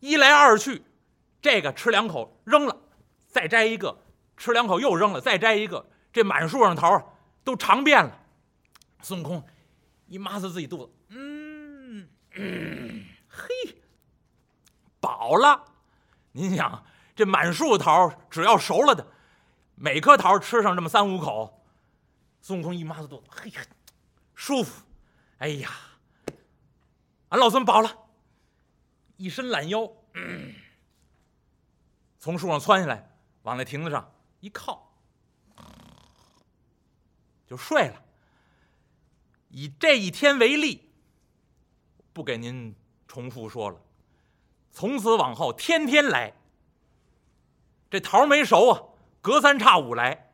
一来二去，这个吃两口扔了，再摘一个，吃两口又扔了，再摘一个，这满树上桃都尝遍了。孙悟空一抹擦自己肚子，嗯，嘿，饱了。您想，这满树桃只要熟了的，每颗桃吃上这么三五口，孙悟空一抹擦肚子，嘿呀，舒服。哎呀，俺老孙饱了，一伸懒腰，从树上窜下来，往那亭子上一靠，就睡了。以这一天为例，不给您重复说了。从此往后，天天来。这桃没熟啊，隔三差五来。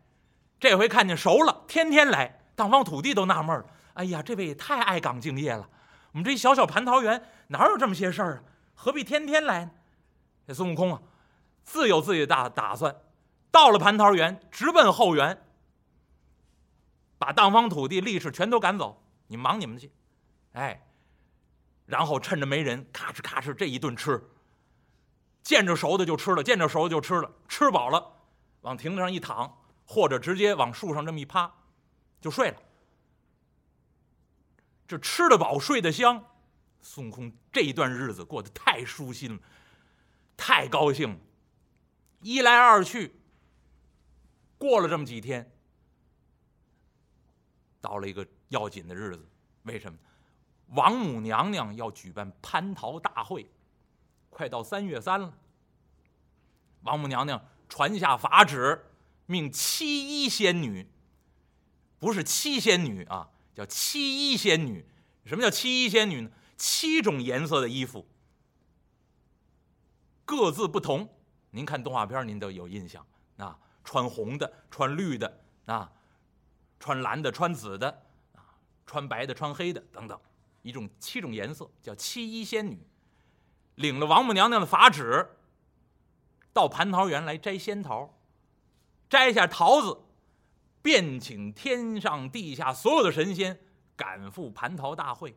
这回看见熟了，天天来。当方土地都纳闷了：哎呀，这位也太爱岗敬业了。我们这小小蟠桃园哪有这么些事儿啊？何必天天来呢？这孙悟空啊，自有自己的打打算。到了蟠桃园，直奔后园，把当方土地力士全都赶走。你忙你们去，哎，然后趁着没人，咔哧咔哧这一顿吃，见着熟的就吃了，见着熟的就吃了，吃饱了，往亭子上一躺，或者直接往树上这么一趴，就睡了。这吃得饱，睡得香，孙悟空这一段日子过得太舒心了，太高兴了。一来二去，过了这么几天，到了一个。要紧的日子，为什么？王母娘娘要举办蟠桃大会，快到三月三了。王母娘娘传下法旨，命七一仙女，不是七仙女啊，叫七一仙女。什么叫七一仙女呢？七种颜色的衣服，各自不同。您看动画片，您都有印象啊，穿红的，穿绿的啊，穿蓝的，穿紫的。啊穿白的，穿黑的，等等，一种七种颜色，叫七衣仙女，领了王母娘娘的法旨，到蟠桃园来摘仙桃，摘下桃子，便请天上地下所有的神仙赶赴蟠桃大会。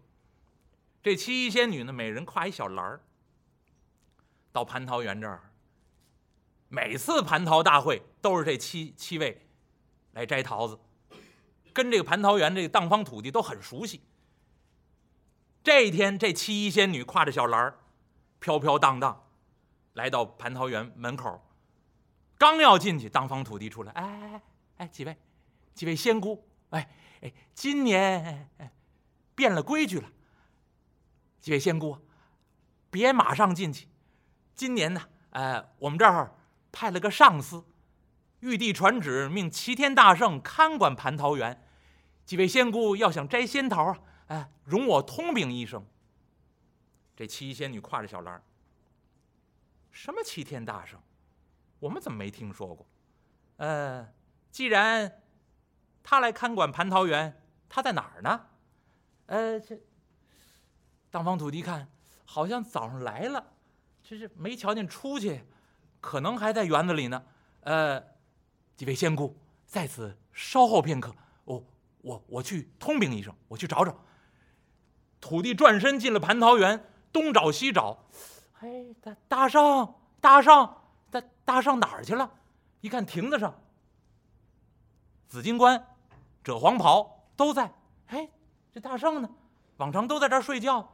这七一仙女呢，每人挎一小篮儿，到蟠桃园这儿，每次蟠桃大会都是这七七位来摘桃子。跟这个蟠桃园这个荡方土地都很熟悉。这一天，这七一仙女挎着小篮儿，飘飘荡荡，来到蟠桃园门口，刚要进去，荡方土地出来，哎哎哎，几位，几位仙姑，哎哎，今年哎变了规矩了。几位仙姑，别马上进去。今年呢，呃，我们这儿派了个上司，玉帝传旨，命齐天大圣看管蟠桃园。几位仙姑要想摘仙桃啊，哎，容我通禀一声。这七仙女挎着小篮儿什么齐天大圣？我们怎么没听说过？呃，既然他来看管蟠桃园，他在哪儿呢？呃，这当方土地看，好像早上来了，这是没瞧见出去，可能还在园子里呢。呃，几位仙姑在此稍后片刻。我我去通禀一声，我去找找。土地转身进了蟠桃园，东找西找，哎，大大圣，大圣，大大圣哪儿去了？一看亭子上，紫金冠、赭黄袍都在。哎，这大圣呢？往常都在这儿睡觉。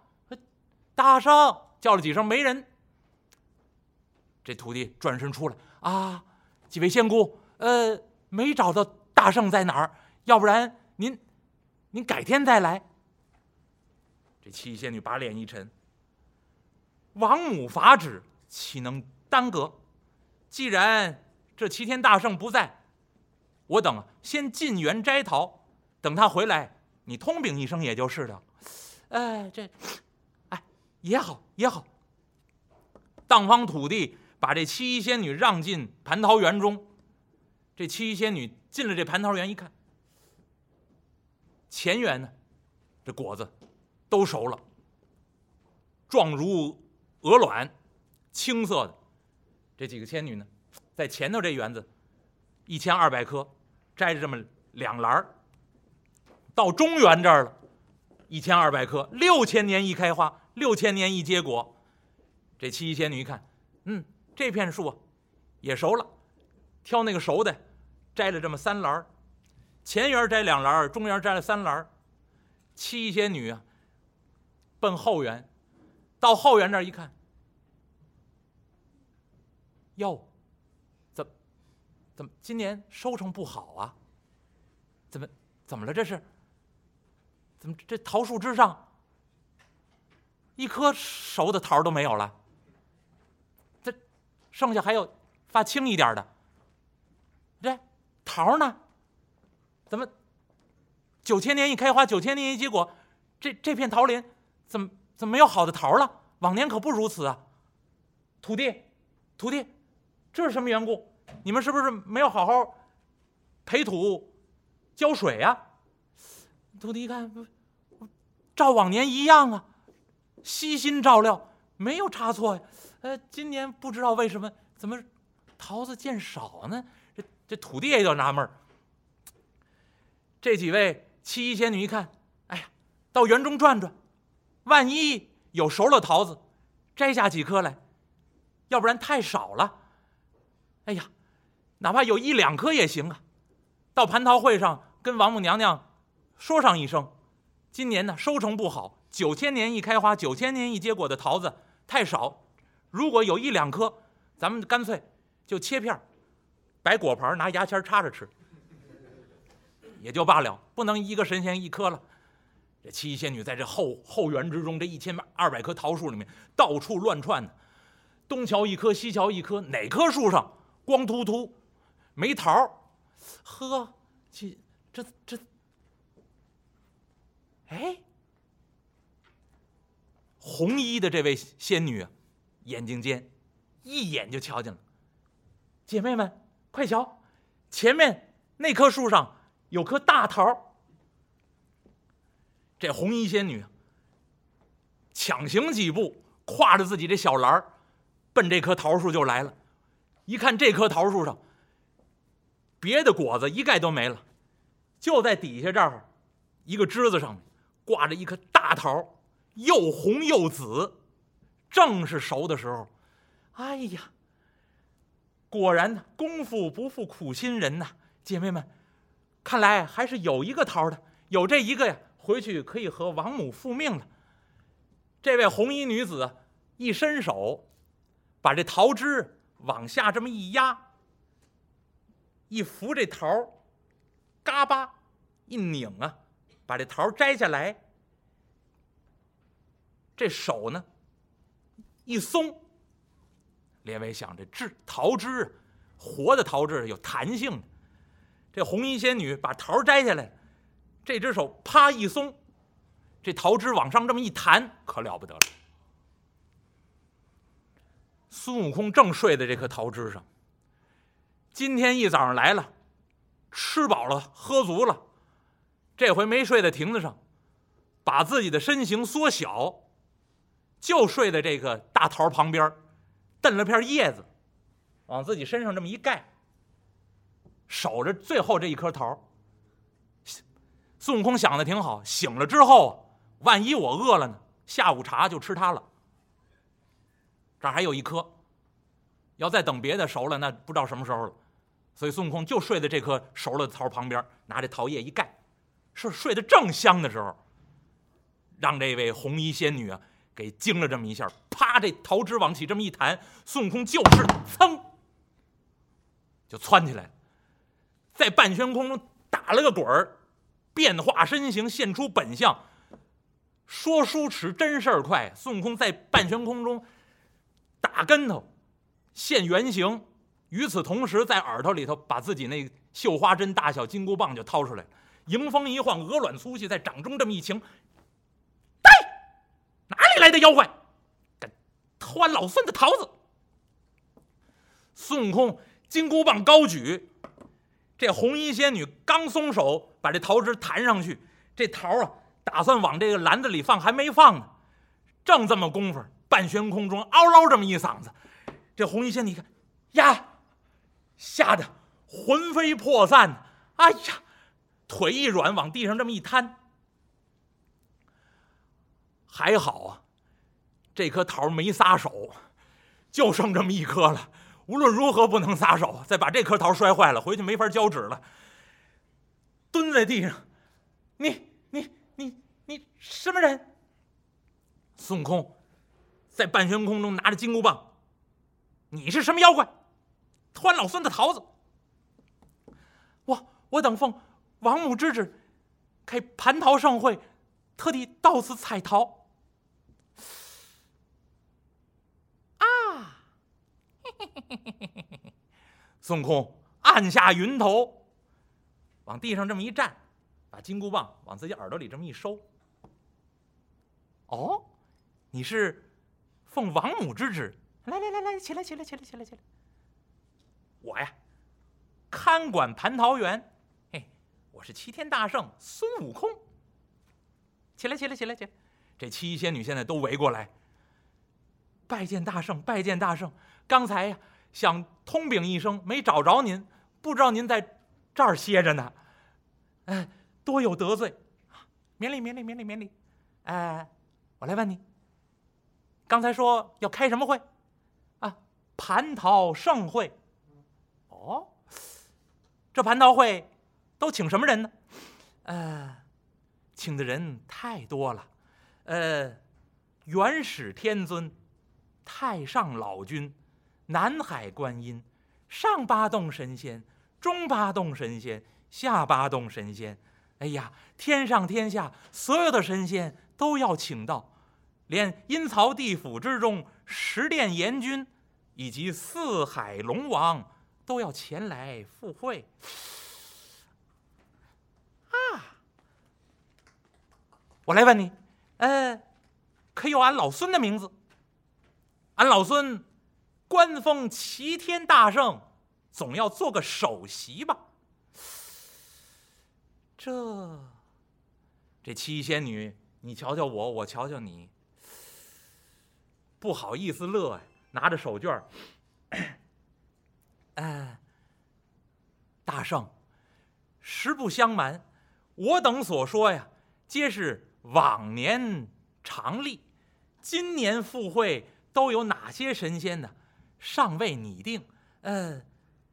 大圣叫了几声没人。这徒弟转身出来啊，几位仙姑，呃，没找到大圣在哪儿？要不然。您，您改天再来。这七仙女把脸一沉。王母法旨，岂能耽搁？既然这齐天大圣不在，我等先进园摘桃，等他回来，你通禀一声也就是了。哎，这，也好也好。荡方土地把这七仙女让进蟠桃园中。这七仙女进了这蟠桃园，一看。前园呢，这果子都熟了，状如鹅卵，青色的。这几个仙女呢，在前头这园子，一千二百颗，摘着这么两篮儿。到中原这儿了，一千二百颗，六千年一开花，六千年一结果。这七仙女一看，嗯，这片树啊也熟了，挑那个熟的，摘了这么三篮前园摘两篮中园摘了三篮七仙女啊，奔后园，到后园那儿一看，哟，怎，怎么今年收成不好啊？怎么怎么了？这是？怎么这桃树枝上一颗熟的桃都没有了？这剩下还有发青一点的。这桃呢？怎么九千年一开花，九千年一结果？这这片桃林怎么怎么没有好的桃了？往年可不如此啊！土地，土地，这是什么缘故？你们是不是没有好好培土、浇水呀？土地一看，照往年一样啊，悉心照料，没有差错呀。呃，今年不知道为什么，怎么桃子见少呢？这这土地也就纳闷儿。这几位七姨仙女一看，哎呀，到园中转转，万一有熟了桃子，摘下几颗来，要不然太少了。哎呀，哪怕有一两颗也行啊。到蟠桃会上跟王母娘娘说上一声，今年呢收成不好，九千年一开花，九千年一结果的桃子太少。如果有一两颗，咱们干脆就切片摆果盘拿牙签插着吃。也就罢了，不能一个神仙一颗了。这七仙女在这后后园之中，这一千二百棵桃树里面到处乱窜，东瞧一棵，西瞧一棵，哪棵树上光秃秃没桃？呵，这这这，哎，红衣的这位仙女，眼睛尖，一眼就瞧见了。姐妹们，快瞧，前面那棵树上。有颗大桃这红衣仙女抢行几步，挎着自己这小篮儿，奔这棵桃树就来了。一看这棵桃树上，别的果子一概都没了，就在底下这儿一个枝子上面挂着一颗大桃，又红又紫，正是熟的时候。哎呀，果然呢功夫不负苦心人呐，姐妹们。看来还是有一个桃的，有这一个呀，回去可以和王母复命了。这位红衣女子一伸手，把这桃枝往下这么一压，一扶这桃，嘎巴一拧啊，把这桃摘下来。这手呢一松，列位想这枝桃枝，活的桃枝有弹性的。这红衣仙女把桃摘下来，这只手啪一松，这桃枝往上这么一弹，可了不得了。孙悟空正睡在这棵桃枝上，今天一早上来了，吃饱了喝足了，这回没睡在亭子上，把自己的身形缩小，就睡在这个大桃旁边，蹬了片叶子，往自己身上这么一盖。守着最后这一颗桃孙悟空想的挺好，醒了之后，万一我饿了呢？下午茶就吃它了。这儿还有一颗，要再等别的熟了，那不知道什么时候了。所以孙悟空就睡在这颗熟了的桃旁边，拿这桃叶一盖，是睡得正香的时候，让这位红衣仙女啊给惊了这么一下，啪，这桃枝往起这么一弹，孙悟空就是噌，就窜起来。在半悬空中打了个滚儿，变化身形，现出本相。说书迟，真事儿快。孙悟空在半悬空中打跟头，现原形。与此同时，在耳朵里头把自己那绣花针大小金箍棒就掏出来，迎风一晃，鹅卵粗细，在掌中这么一擎，来的妖怪，敢偷老孙的桃子？孙悟空金箍棒高举。这红衣仙女刚松手，把这桃枝弹上去，这桃啊，打算往这个篮子里放，还没放呢。正这么功夫，半悬空中嗷唠这么一嗓子，这红衣仙女一看，呀，吓得魂飞魄散。哎呀，腿一软，往地上这么一瘫。还好啊，这颗桃没撒手，就剩这么一颗了。无论如何不能撒手，再把这颗桃摔坏了，回去没法交纸了。蹲在地上，你你你你什么人？孙悟空在半悬空中拿着金箍棒，你是什么妖怪？偷俺老孙的桃子！我我等奉王母之旨，开蟠桃盛会，特地到此采桃。啊！嘿孙悟空按下云头，往地上这么一站，把金箍棒往自己耳朵里这么一收。哦，你是奉王母之旨？来来来来，起来起来起来起来起来！我呀，看管蟠桃园。嘿，我是齐天大圣孙悟空。起来起来起来起来！这七仙女现在都围过来，拜见大圣，拜见大圣。刚才呀，想通禀一声，没找着您，不知道您在这儿歇着呢。哎，多有得罪，免礼免礼免礼免礼。哎，我来问你，刚才说要开什么会？啊，蟠桃盛会。哦，这蟠桃会都请什么人呢？呃，请的人太多了。呃，元始天尊、太上老君、南海观音、上八洞神仙、中八洞神仙、下八洞神仙，哎呀，天上天下所有的神仙都要请到，连阴曹地府之中十殿阎君以及四海龙王都要前来赴会。啊，我来问你。呃，可有俺老孙的名字？俺老孙官封齐天大圣，总要做个首席吧？这这七仙女，你瞧瞧我，我瞧瞧你，不好意思乐呀，拿着手绢儿。哎，大圣，实不相瞒，我等所说呀，皆是。往年常例，今年赴会都有哪些神仙呢？尚未拟定。呃，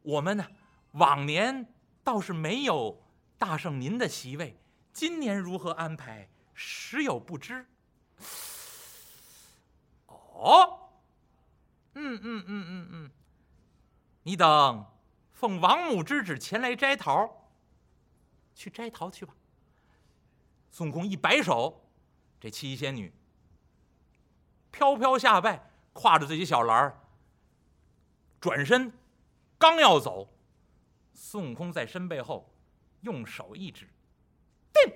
我们呢，往年倒是没有大圣您的席位，今年如何安排，实有不知。哦，嗯嗯嗯嗯嗯，你等奉王母之旨前来摘桃，去摘桃去吧。孙悟空一摆手，这七仙女飘飘下拜，挎着自己小篮儿，转身刚要走，孙悟空在身背后用手一指，定，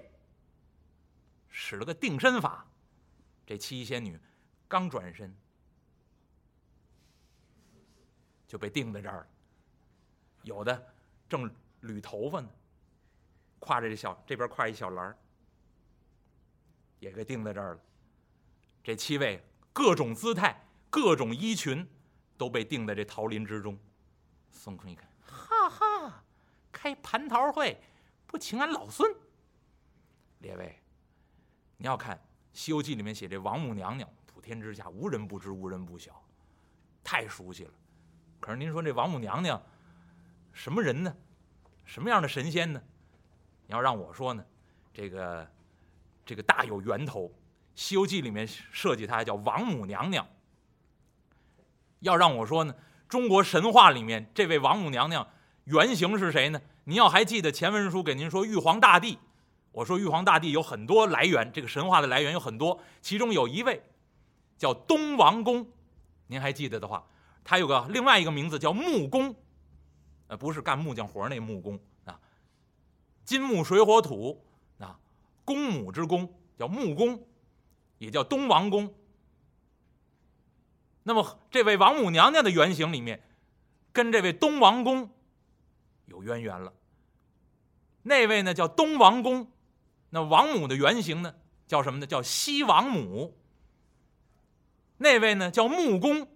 使了个定身法。这七仙女刚转身，就被定在这儿了。有的正捋头发呢，挎着这小这边挎一小篮儿。也给定在这儿了。这七位各种姿态、各种衣裙，都被定在这桃林之中。孙悟空一看，哈哈，开蟠桃会，不请俺老孙。列位，你要看《西游记》里面写这王母娘娘，普天之下无人不知，无人不晓，太熟悉了。可是您说这王母娘娘什么人呢？什么样的神仙呢？你要让我说呢，这个。这个大有源头，《西游记》里面设计她叫王母娘娘。要让我说呢，中国神话里面这位王母娘娘原型是谁呢？您要还记得前文书给您说玉皇大帝，我说玉皇大帝有很多来源，这个神话的来源有很多，其中有一位叫东王公，您还记得的话，他有个另外一个名字叫木工，呃，不是干木匠活那木工啊，金木水火土啊。公母之公叫木公，也叫东王公。那么这位王母娘娘的原型里面，跟这位东王公有渊源了。那位呢叫东王公，那王母的原型呢叫什么呢？叫西王母。那位呢叫木公，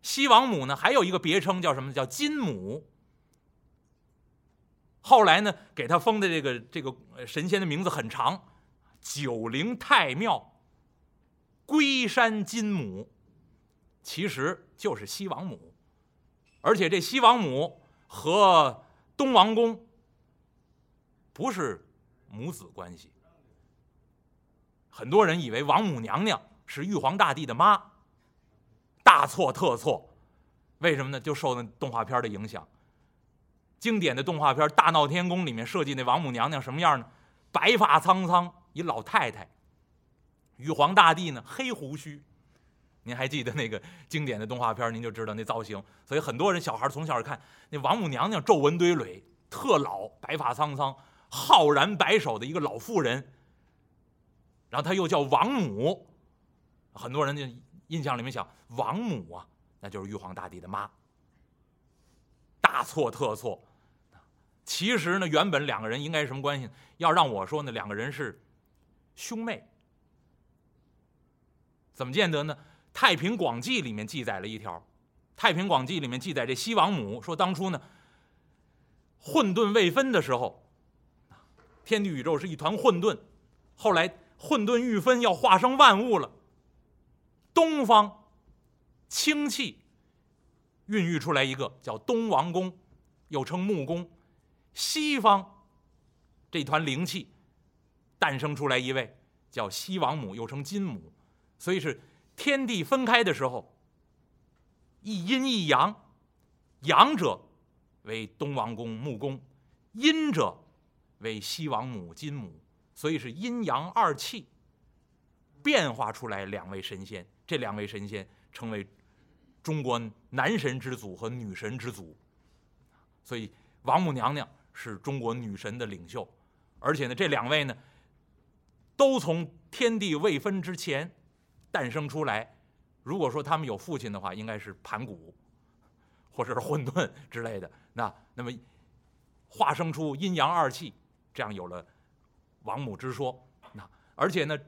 西王母呢还有一个别称叫什么？叫金母。后来呢，给他封的这个这个神仙的名字很长，九灵太庙龟山金母，其实就是西王母，而且这西王母和东王公不是母子关系。很多人以为王母娘娘是玉皇大帝的妈，大错特错。为什么呢？就受那动画片的影响。经典的动画片《大闹天宫》里面设计那王母娘娘什么样呢？白发苍苍，一老太太。玉皇大帝呢，黑胡须。您还记得那个经典的动画片？您就知道那造型。所以很多人小孩从小看那王母娘娘皱纹堆垒，特老，白发苍苍，浩然白首的一个老妇人。然后她又叫王母，很多人就印象里面想王母啊，那就是玉皇大帝的妈。大错特错。其实呢，原本两个人应该是什么关系？要让我说呢，两个人是兄妹。怎么见得呢？《太平广记》里面记载了一条，《太平广记》里面记载这西王母说，当初呢，混沌未分的时候，天地宇宙是一团混沌，后来混沌欲分，要化生万物了。东方清气孕育出来一个叫东王公，又称木公。西方这团灵气诞生出来一位叫西王母，又称金母，所以是天地分开的时候，一阴一阳，阳者为东王公木公，阴者为西王母金母，所以是阴阳二气变化出来两位神仙，这两位神仙成为中国男神之祖和女神之祖，所以王母娘娘。是中国女神的领袖，而且呢，这两位呢，都从天地未分之前诞生出来。如果说他们有父亲的话，应该是盘古，或者是混沌之类的。那那么化生出阴阳二气，这样有了王母之说。那而且呢，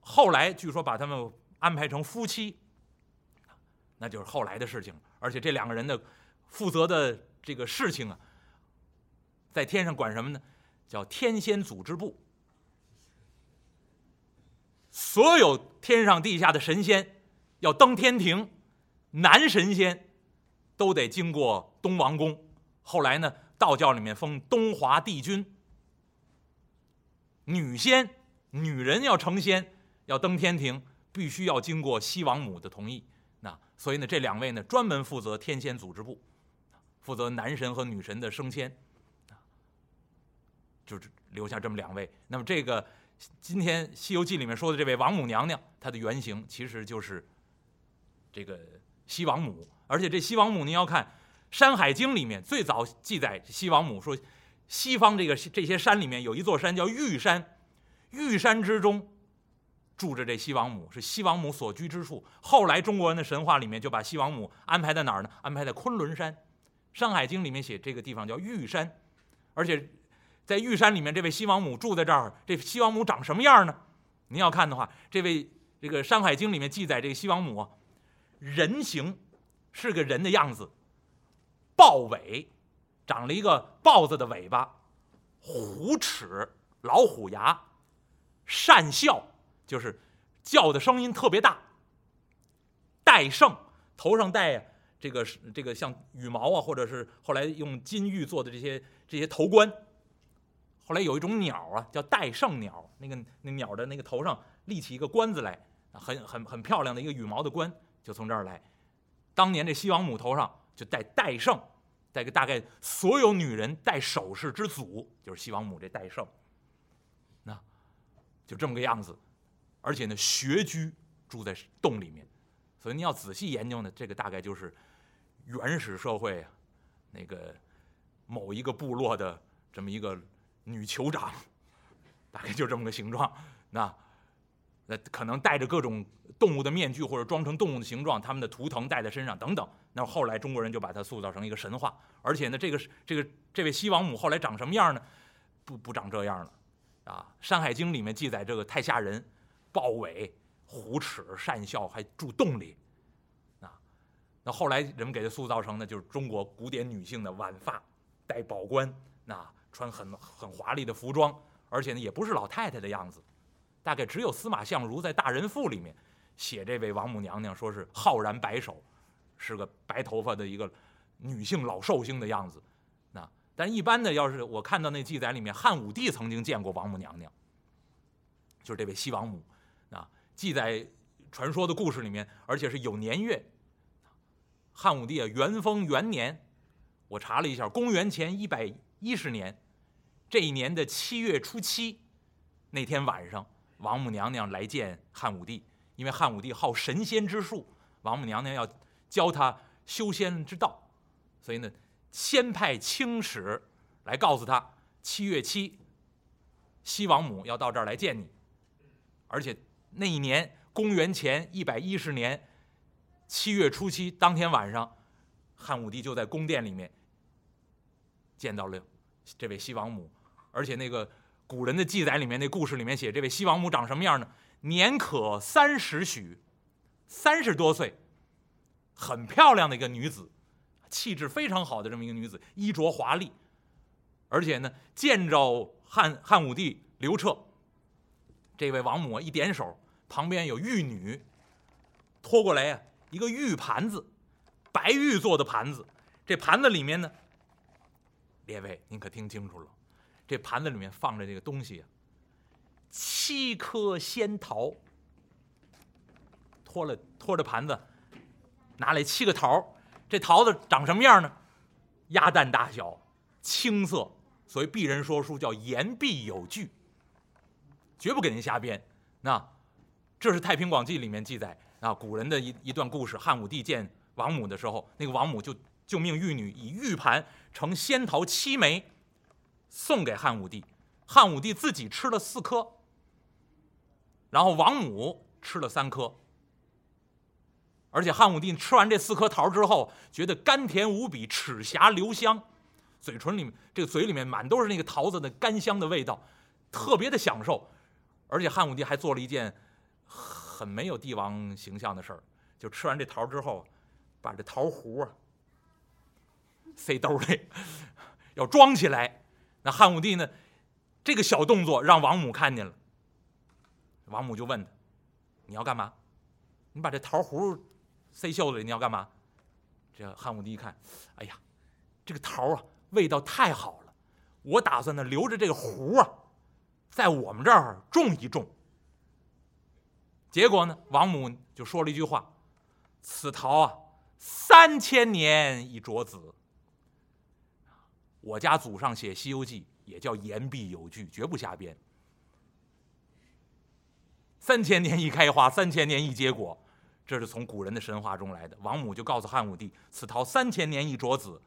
后来据说把他们安排成夫妻，那就是后来的事情。而且这两个人的负责的这个事情啊。在天上管什么呢？叫天仙组织部。所有天上地下的神仙要登天庭，男神仙都得经过东王宫。后来呢，道教里面封东华帝君。女仙、女人要成仙，要登天庭，必须要经过西王母的同意。那所以呢，这两位呢，专门负责天仙组织部，负责男神和女神的升迁。就留下这么两位。那么这个今天《西游记》里面说的这位王母娘娘，她的原型其实就是这个西王母。而且这西王母，您要看《山海经》里面最早记载西王母说，西方这个这些山里面有一座山叫玉山，玉山之中住着这西王母，是西王母所居之处。后来中国人的神话里面就把西王母安排在哪儿呢？安排在昆仑山，《山海经》里面写这个地方叫玉山，而且。在玉山里面，这位西王母住在这儿。这西王母长什么样呢？您要看的话，这位这个《山海经》里面记载，这个西王母人形是个人的样子，豹尾，长了一个豹子的尾巴，虎齿，老虎牙，善笑，就是叫的声音特别大。戴胜，头上戴这个这个像羽毛啊，或者是后来用金玉做的这些这些头冠。后来有一种鸟啊，叫戴胜鸟，那个那鸟的那个头上立起一个冠子来，很很很漂亮的一个羽毛的冠，就从这儿来。当年这西王母头上就戴戴胜，戴个大概所有女人戴首饰之祖就是西王母这戴胜，那就这么个样子。而且呢，穴居住在洞里面，所以你要仔细研究呢，这个大概就是原始社会啊，那个某一个部落的这么一个。女酋长，大概就这么个形状。那那可能戴着各种动物的面具，或者装成动物的形状，他们的图腾戴在身上等等。那后来中国人就把它塑造成一个神话。而且呢，这个这个这位西王母后来长什么样呢？不不长这样了啊！《山海经》里面记载这个太吓人，豹尾、虎齿、善笑，还住洞里。啊，那后来人们给它塑造成呢，就是中国古典女性的晚发，戴宝冠，那。穿很很华丽的服装，而且呢，也不是老太太的样子，大概只有司马相如在《大人赋》里面写这位王母娘娘说是浩然白首，是个白头发的一个女性老寿星的样子。那但一般的，要是我看到那记载里面，汉武帝曾经见过王母娘娘，就是这位西王母。啊，记载传说的故事里面，而且是有年月。汉武帝啊，元丰元年，我查了一下，公元前一百一十年，这一年的七月初七，那天晚上，王母娘娘来见汉武帝，因为汉武帝好神仙之术，王母娘娘要教他修仙之道，所以呢，先派青使来告诉他，七月七，西王母要到这儿来见你，而且那一年公元前一百一十年。七月初七当天晚上，汉武帝就在宫殿里面见到了这位西王母，而且那个古人的记载里面，那故事里面写这位西王母长什么样呢？年可三十许，三十多岁，很漂亮的一个女子，气质非常好的这么一个女子，衣着华丽，而且呢，见着汉汉武帝刘彻，这位王母一点手，旁边有玉女拖过来呀。一个玉盘子，白玉做的盘子，这盘子里面呢，列位您可听清楚了，这盘子里面放着这个东西，七颗仙桃，托了托着盘子，拿来七个桃，这桃子长什么样呢？鸭蛋大小，青色，所以鄙人说书叫言必有据，绝不给您瞎编。那这是《太平广记》里面记载。啊，古人的一一段故事，汉武帝见王母的时候，那个王母就就命玉女以玉盘盛仙桃七枚，送给汉武帝。汉武帝自己吃了四颗，然后王母吃了三颗。而且汉武帝吃完这四颗桃之后，觉得甘甜无比，齿颊留香，嘴唇里面这个嘴里面满都是那个桃子的甘香的味道，特别的享受。而且汉武帝还做了一件。很没有帝王形象的事儿，就吃完这桃之后，把这桃核啊塞兜里，要装起来。那汉武帝呢，这个小动作让王母看见了，王母就问他：“你要干嘛？你把这桃核塞袖子里，你要干嘛？”这汉武帝一看，哎呀，这个桃啊，味道太好了，我打算呢留着这个核啊，在我们这儿种一种。结果呢？王母就说了一句话：“此桃啊，三千年一着子。”我家祖上写《西游记》也叫言必有据，绝不瞎编。三千年一开花，三千年一结果，这是从古人的神话中来的。王母就告诉汉武帝：“此桃三千年一着子，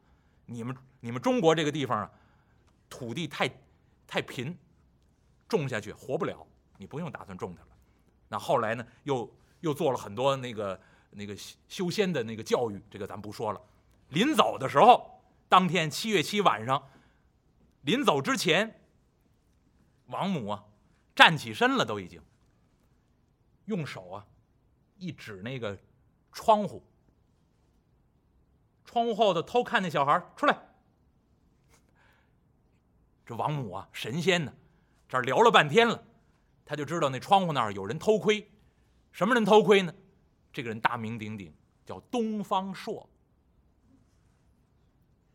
你们你们中国这个地方啊，土地太太贫，种下去活不了，你不用打算种它了。”那后来呢，又又做了很多那个那个修仙的那个教育，这个咱不说了。临走的时候，当天七月七晚上，临走之前，王母啊站起身了，都已经用手啊一指那个窗户，窗户后头偷看那小孩出来。这王母啊，神仙呢，这儿聊了半天了。他就知道那窗户那儿有人偷窥，什么人偷窥呢？这个人大名鼎鼎，叫东方朔。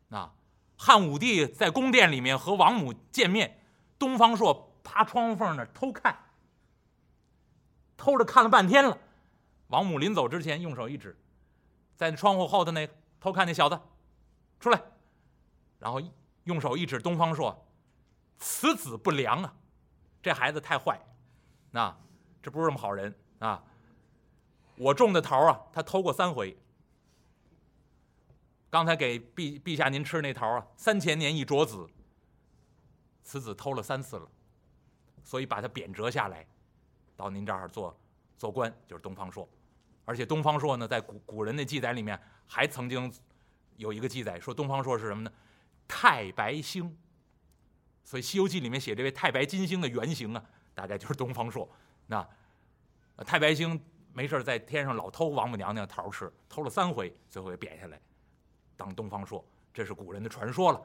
啊汉武帝在宫殿里面和王母见面，东方朔趴窗户缝那偷看，偷着看了半天了。王母临走之前用手一指，在窗户后头那偷看那小子，出来，然后用手一指东方朔，此子不良啊，这孩子太坏。那这不是什么好人啊！我种的桃啊，他偷过三回。刚才给陛陛下您吃那桃啊，三千年一着子，此子偷了三次了，所以把他贬谪下来，到您这儿做做官，就是东方朔。而且东方朔呢，在古古人的记载里面，还曾经有一个记载说东方朔是什么呢？太白星。所以《西游记》里面写这位太白金星的原型啊。大概就是东方朔，那太白星没事在天上老偷王母娘娘桃吃，偷了三回，最后给贬下来，当东方朔，这是古人的传说了。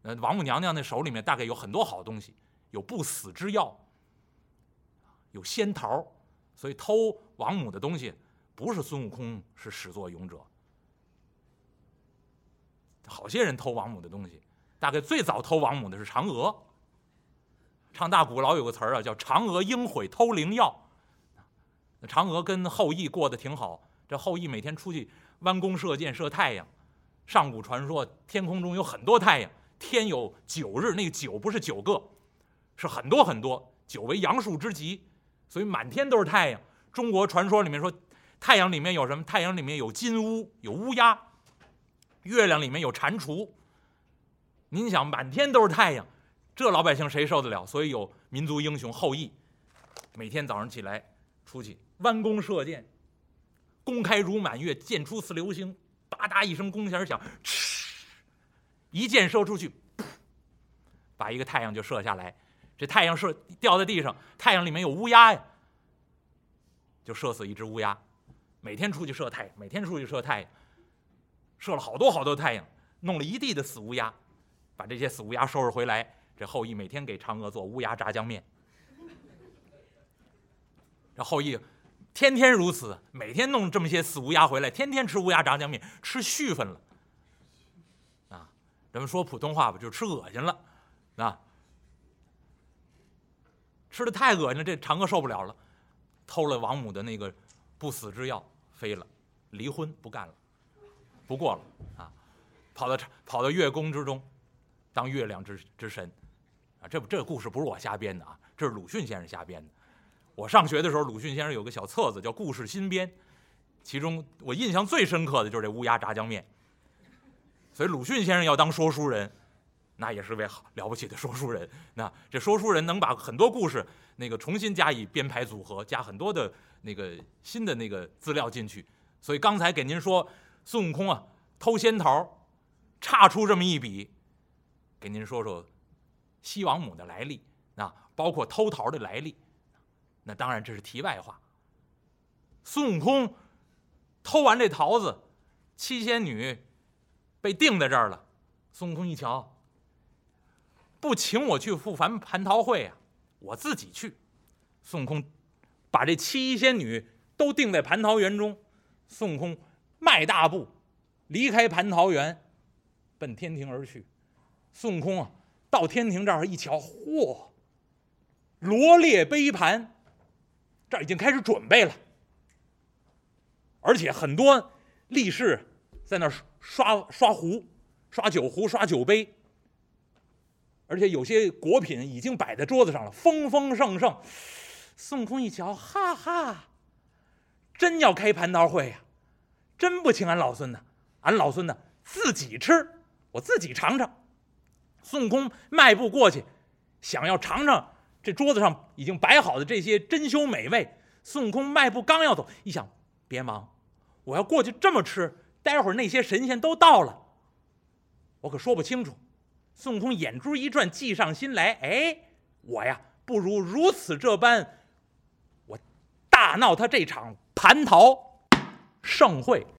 那王母娘娘那手里面大概有很多好东西，有不死之药，有仙桃，所以偷王母的东西不是孙悟空是始作俑者，好些人偷王母的东西，大概最早偷王母的是嫦娥。唱大鼓老有个词儿啊，叫“嫦娥应悔偷灵药”。嫦娥跟后羿过得挺好，这后羿每天出去弯弓射箭射太阳。上古传说天空中有很多太阳，天有九日，那个九不是九个，是很多很多，九为阳数之极，所以满天都是太阳。中国传说里面说，太阳里面有什么？太阳里面有金乌，有乌鸦；月亮里面有蟾蜍。您想，满天都是太阳。这老百姓谁受得了？所以有民族英雄后羿，每天早上起来出去弯弓射箭，弓开如满月，箭出似流星，吧嗒一声弓弦响，嗤，一箭射出去，噗把一个太阳就射下来。这太阳射掉在地上，太阳里面有乌鸦呀，就射死一只乌鸦。每天出去射太阳，每天出去射太阳，射了好多好多太阳，弄了一地的死乌鸦，把这些死乌鸦收拾回来。这后羿每天给嫦娥做乌鸦炸酱面，这后羿天天如此，每天弄这么些死乌鸦回来，天天吃乌鸦炸酱面，吃续分了，啊，咱们说普通话吧，就吃恶心了，啊，吃的太恶心了，这嫦娥受不了了，偷了王母的那个不死之药，飞了，离婚不干了，不过了啊，跑到跑到月宫之中，当月亮之之神。啊这这故事不是我瞎编的啊，这是鲁迅先生瞎编的。我上学的时候，鲁迅先生有个小册子叫《故事新编》，其中我印象最深刻的就是这乌鸦炸酱面。所以鲁迅先生要当说书人，那也是位了不起的说书人。那这说书人能把很多故事那个重新加以编排组合，加很多的那个新的那个资料进去。所以刚才给您说孙悟空啊偷仙桃，差出这么一笔，给您说说。西王母的来历，啊，包括偷桃的来历，那当然这是题外话。孙悟空偷完这桃子，七仙女被定在这儿了。孙悟空一瞧，不请我去赴凡蟠桃会啊，我自己去。孙悟空把这七仙女都定在蟠桃园中，孙悟空迈大步离开蟠桃园，奔天庭而去。孙悟空啊！到天庭这儿一瞧，嚯！罗列杯盘，这已经开始准备了，而且很多力士在那刷刷壶、刷酒壶、刷酒杯，而且有些果品已经摆在桌子上了，丰丰盛盛。孙悟空一瞧，哈哈，真要开蟠桃会呀！真不请俺老孙呢，俺老孙呢自己吃，我自己尝尝。孙悟空迈步过去，想要尝尝这桌子上已经摆好的这些珍馐美味。孙悟空迈步刚要走，一想，别忙，我要过去这么吃，待会儿那些神仙都到了，我可说不清楚。孙悟空眼珠一转，计上心来，哎，我呀，不如如此这般，我大闹他这场蟠桃盛会。